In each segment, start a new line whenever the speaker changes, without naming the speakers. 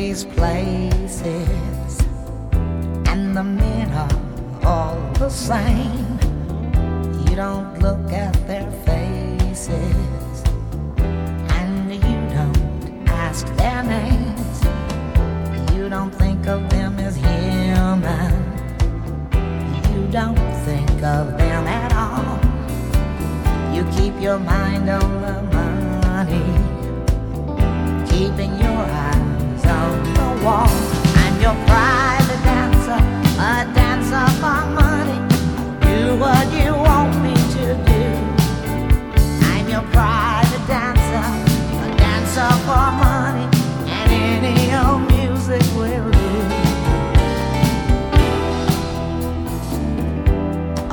these places.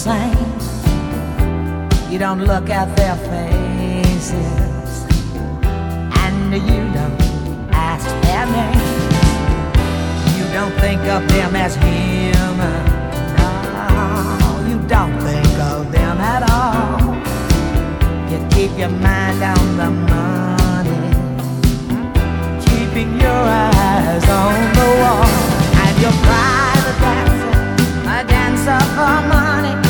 same. You don't look at their faces, and you don't ask their name. You don't think of them as human. No, you don't think of them at all. You keep your mind on the money, keeping your eyes on the wall, and your private dancer, a dancer for money.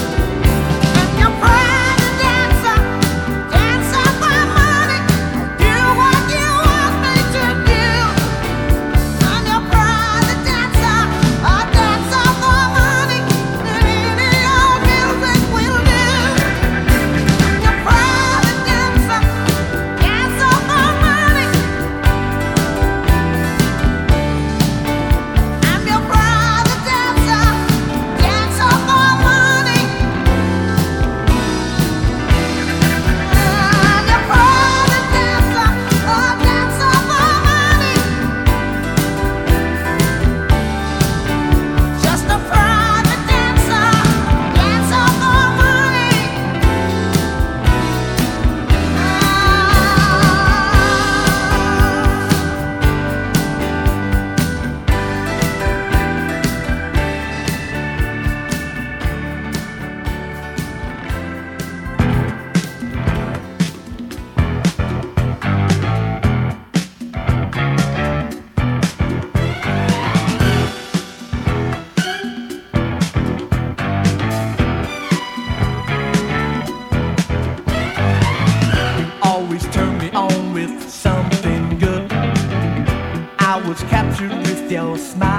smile.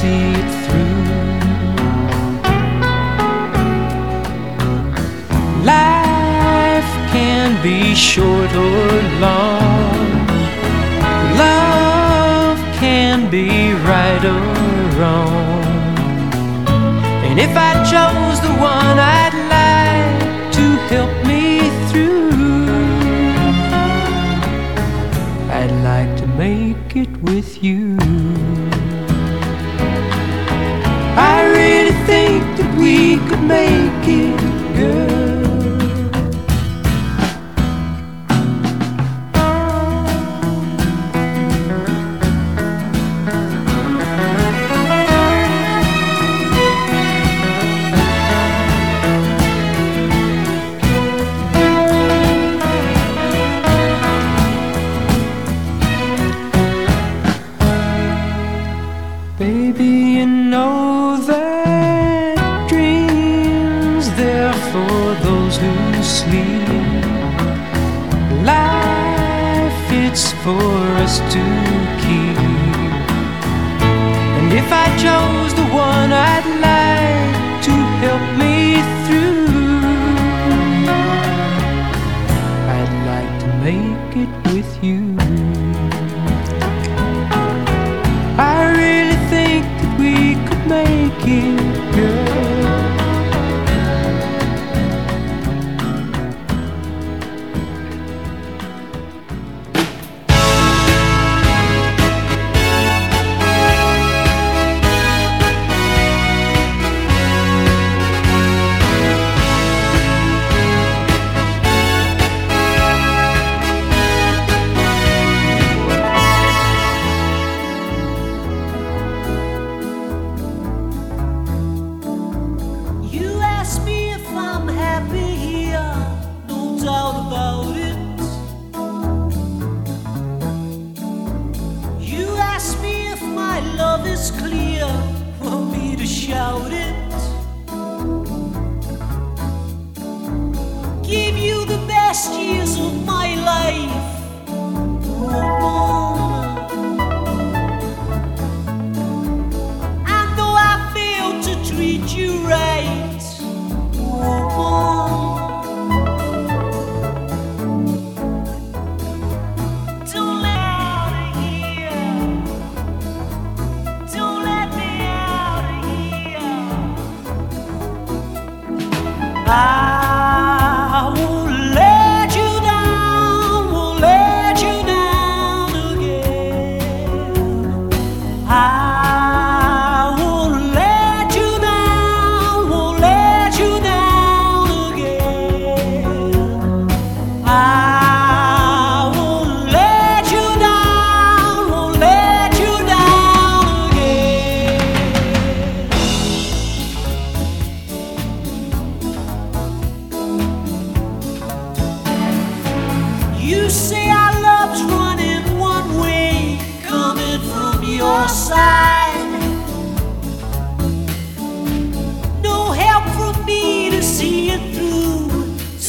see it through.
Life can be short or long. Love can be right or wrong. And if I chose the one I'd like to help me through, I'd like to make it with you. me.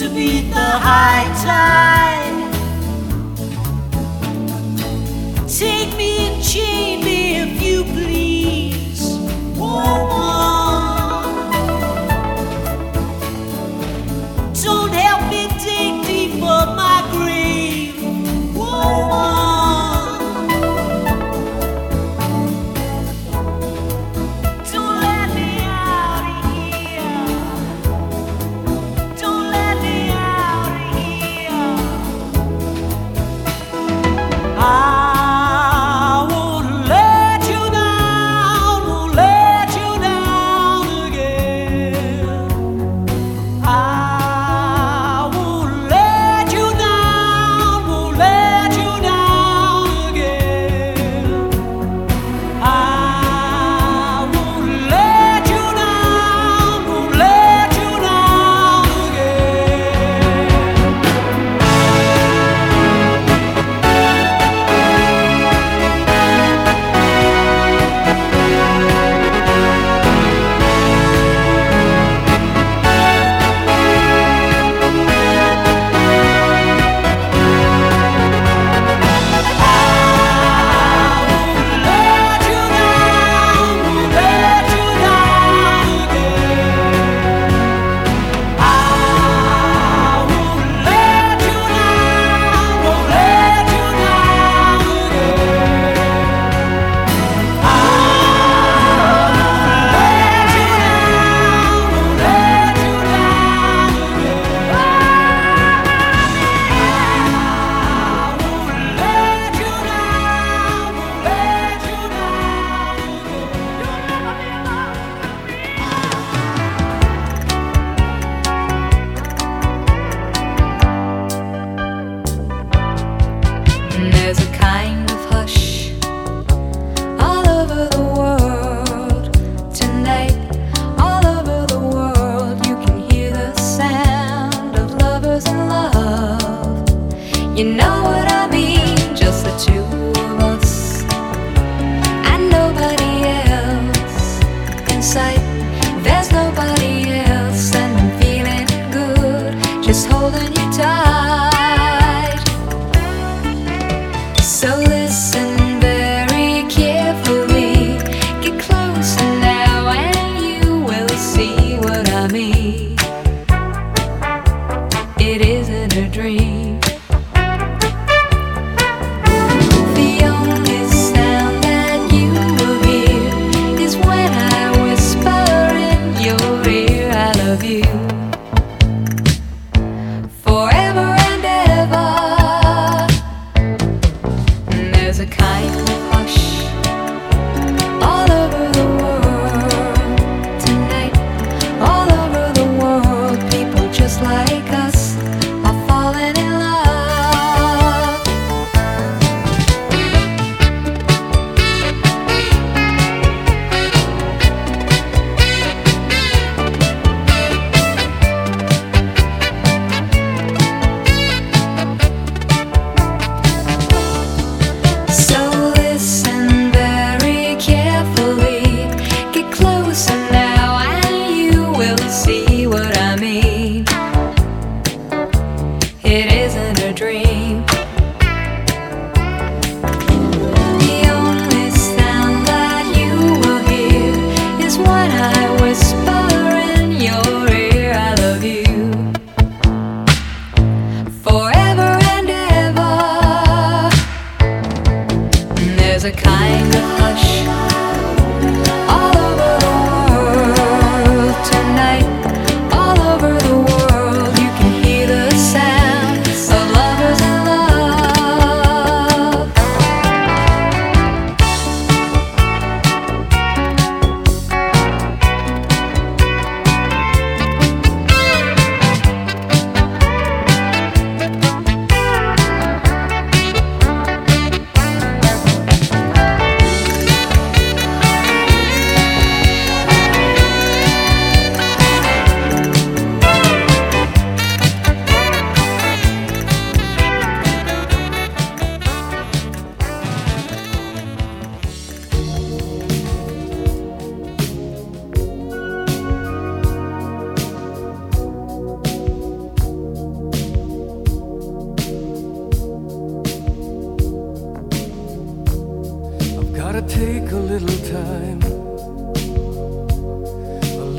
to
beat the high tide. Take me and chain me if you please. Whoa, whoa.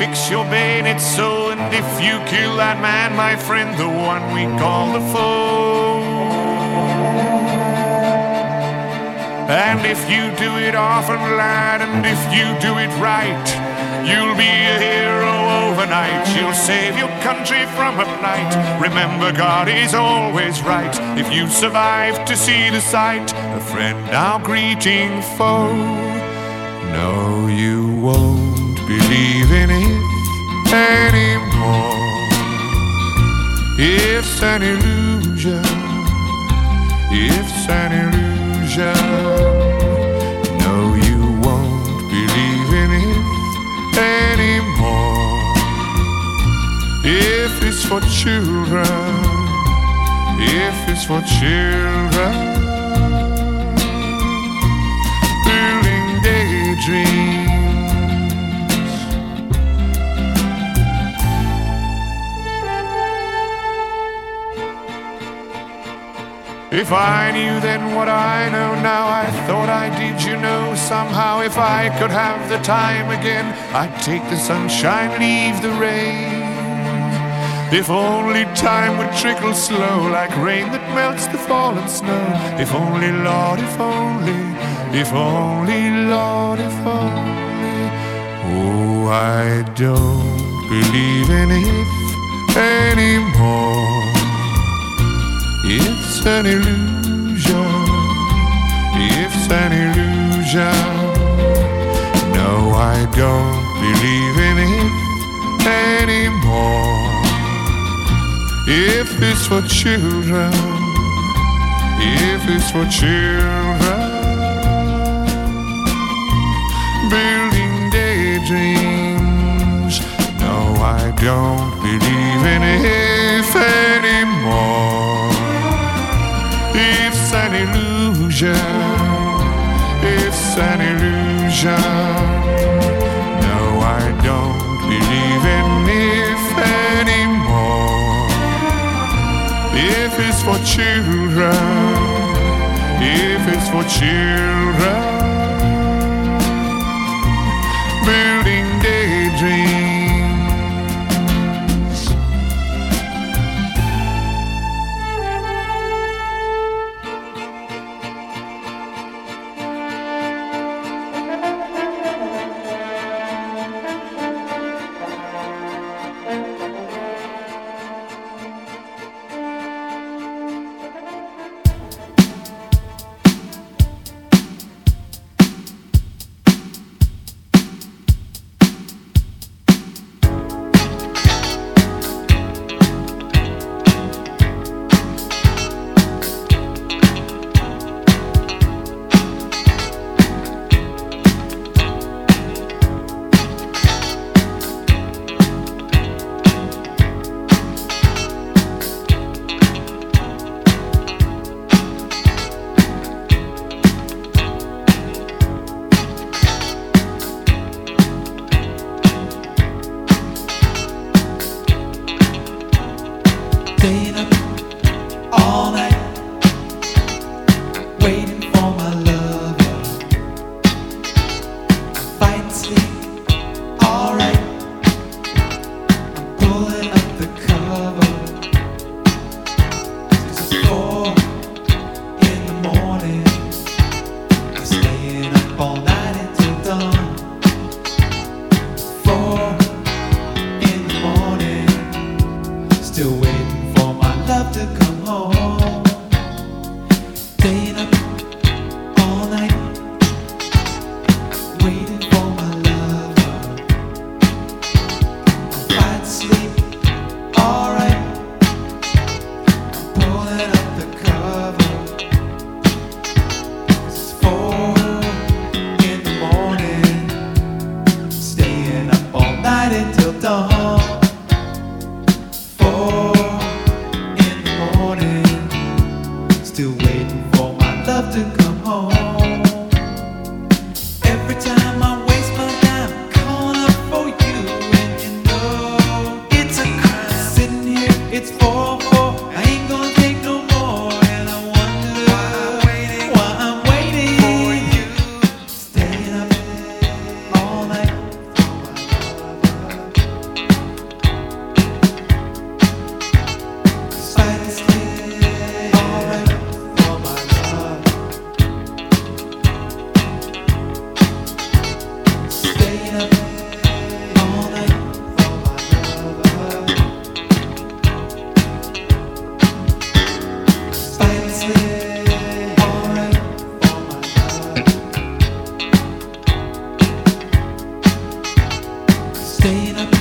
Fix your bayonet so, and if you kill that man, my friend, the one we call the foe. And if you do it often, lad, and if you do it right, you'll be a hero overnight. You'll save your country from a night. Remember, God is always right. If you survive to see the sight, a friend now greeting foe. No, you won't believe in it anymore. It's an illusion. It's an illusion. No, you won't believe in it anymore. If it's for children, if it's for children. building daydreams. If I knew then what I know now, I thought I did, you know, somehow. If I could have the time again, I'd take the sunshine, leave the rain. If only time would trickle slow, like rain that melts the fallen snow. If only, Lord, if only, if only, Lord, if only. Oh, I don't believe in it anymore. It's an illusion. It's an illusion. No, I don't believe in it anymore. If it's for children, if it's for children, illusion. No, I don't believe in it anymore. If it's for children, if it's for children,
stayed up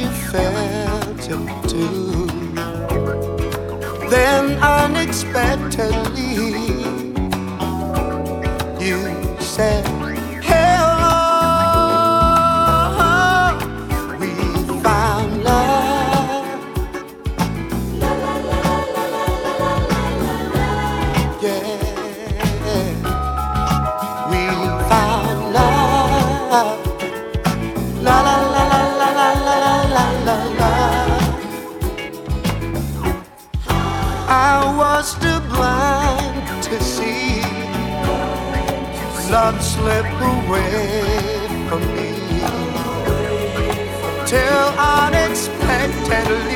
you felt it too. Then unexpectedly, And.